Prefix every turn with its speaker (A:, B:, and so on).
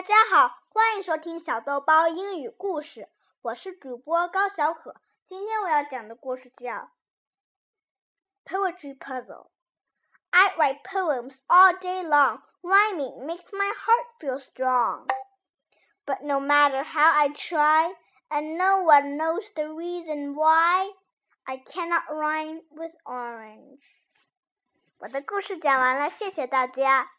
A: 大家好，欢迎收听小豆包英语故事，我是主播高小可。今天我要讲的故事叫《Poetry Puzzle》。I write poems all day long. Rhyming makes my heart feel strong. But no matter how I try, and no one knows the reason why, I cannot rhyme with orange. 我的故事讲完了，谢谢大家。